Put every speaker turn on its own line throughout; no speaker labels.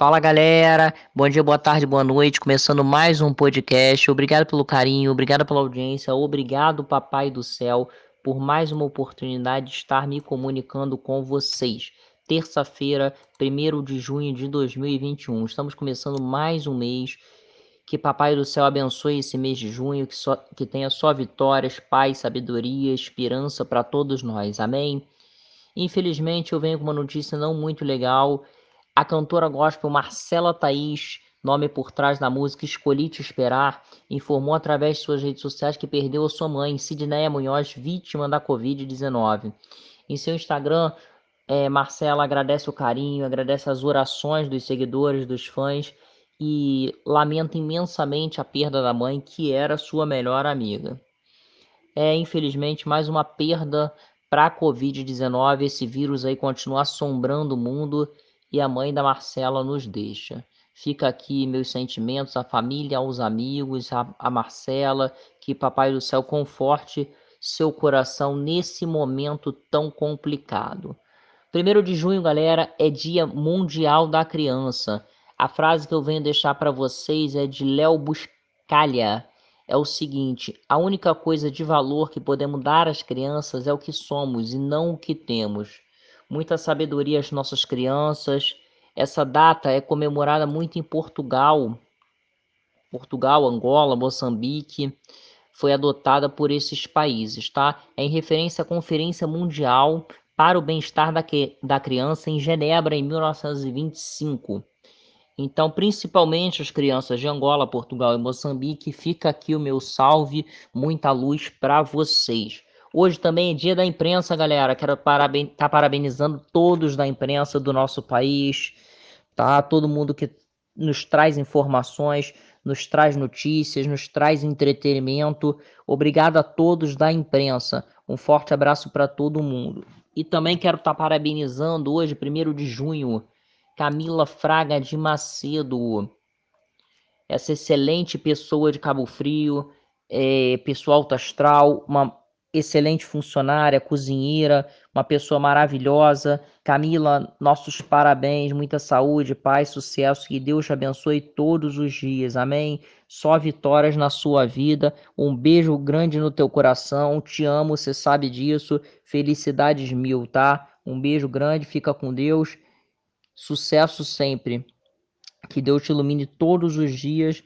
Fala galera, bom dia, boa tarde, boa noite. Começando mais um podcast. Obrigado pelo carinho, obrigado pela audiência, obrigado, Papai do Céu, por mais uma oportunidade de estar me comunicando com vocês. Terça-feira, 1 de junho de 2021. Estamos começando mais um mês. Que Papai do Céu abençoe esse mês de junho, que, só, que tenha só vitórias, paz, sabedoria, esperança para todos nós. Amém? Infelizmente, eu venho com uma notícia não muito legal a cantora gospel Marcela Thaís, nome por trás da música Escolhi Te Esperar, informou através de suas redes sociais que perdeu sua mãe, Sidneia Munhoz, vítima da Covid-19. Em seu Instagram, é, Marcela agradece o carinho, agradece as orações dos seguidores, dos fãs e lamenta imensamente a perda da mãe, que era sua melhor amiga. É, infelizmente, mais uma perda para a Covid-19. Esse vírus aí continua assombrando o mundo e a mãe da Marcela nos deixa. Fica aqui meus sentimentos à família, aos amigos, a, Marcela, que Papai do Céu conforte seu coração nesse momento tão complicado. Primeiro de junho, galera, é Dia Mundial da Criança. A frase que eu venho deixar para vocês é de Léo Buscalha. É o seguinte: a única coisa de valor que podemos dar às crianças é o que somos e não o que temos muita sabedoria às nossas crianças. Essa data é comemorada muito em Portugal, Portugal, Angola, Moçambique, foi adotada por esses países, tá? É em referência à Conferência Mundial para o Bem-Estar da, da Criança em Genebra em 1925. Então, principalmente as crianças de Angola, Portugal e Moçambique, fica aqui o meu salve, muita luz para vocês. Hoje também é dia da imprensa, galera. Quero paraben tá parabenizando todos da imprensa do nosso país, tá? Todo mundo que nos traz informações, nos traz notícias, nos traz entretenimento. Obrigado a todos da imprensa. Um forte abraço para todo mundo. E também quero estar tá parabenizando hoje, 1 de junho, Camila Fraga de Macedo. Essa excelente pessoa de Cabo Frio, é, pessoa astral, uma excelente funcionária, cozinheira, uma pessoa maravilhosa. Camila, nossos parabéns, muita saúde, paz, sucesso, que Deus te abençoe todos os dias. Amém. Só vitórias na sua vida. Um beijo grande no teu coração. Te amo, você sabe disso. Felicidades mil, tá? Um beijo grande, fica com Deus. Sucesso sempre. Que Deus te ilumine todos os dias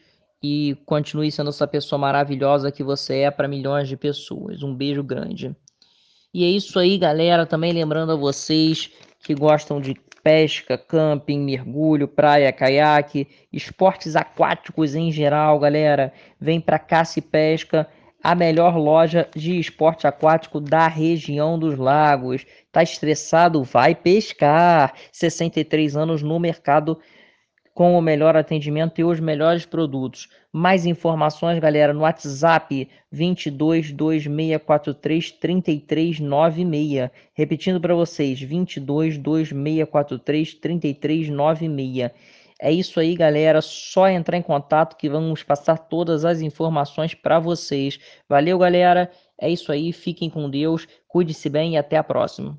e continue sendo essa pessoa maravilhosa que você é para milhões de pessoas. Um beijo grande. E é isso aí, galera. Também lembrando a vocês que gostam de pesca, camping, mergulho, praia, caiaque, esportes aquáticos em geral, galera. Vem para Caça e Pesca, a melhor loja de esporte aquático da região dos lagos. Tá estressado? Vai pescar. 63 anos no mercado com o melhor atendimento e os melhores produtos. Mais informações, galera, no WhatsApp 22 2643 3396. Repetindo para vocês, 22 2643 3396. É isso aí, galera. Só entrar em contato que vamos passar todas as informações para vocês. Valeu, galera. É isso aí. Fiquem com Deus. Cuide-se bem e até a próxima.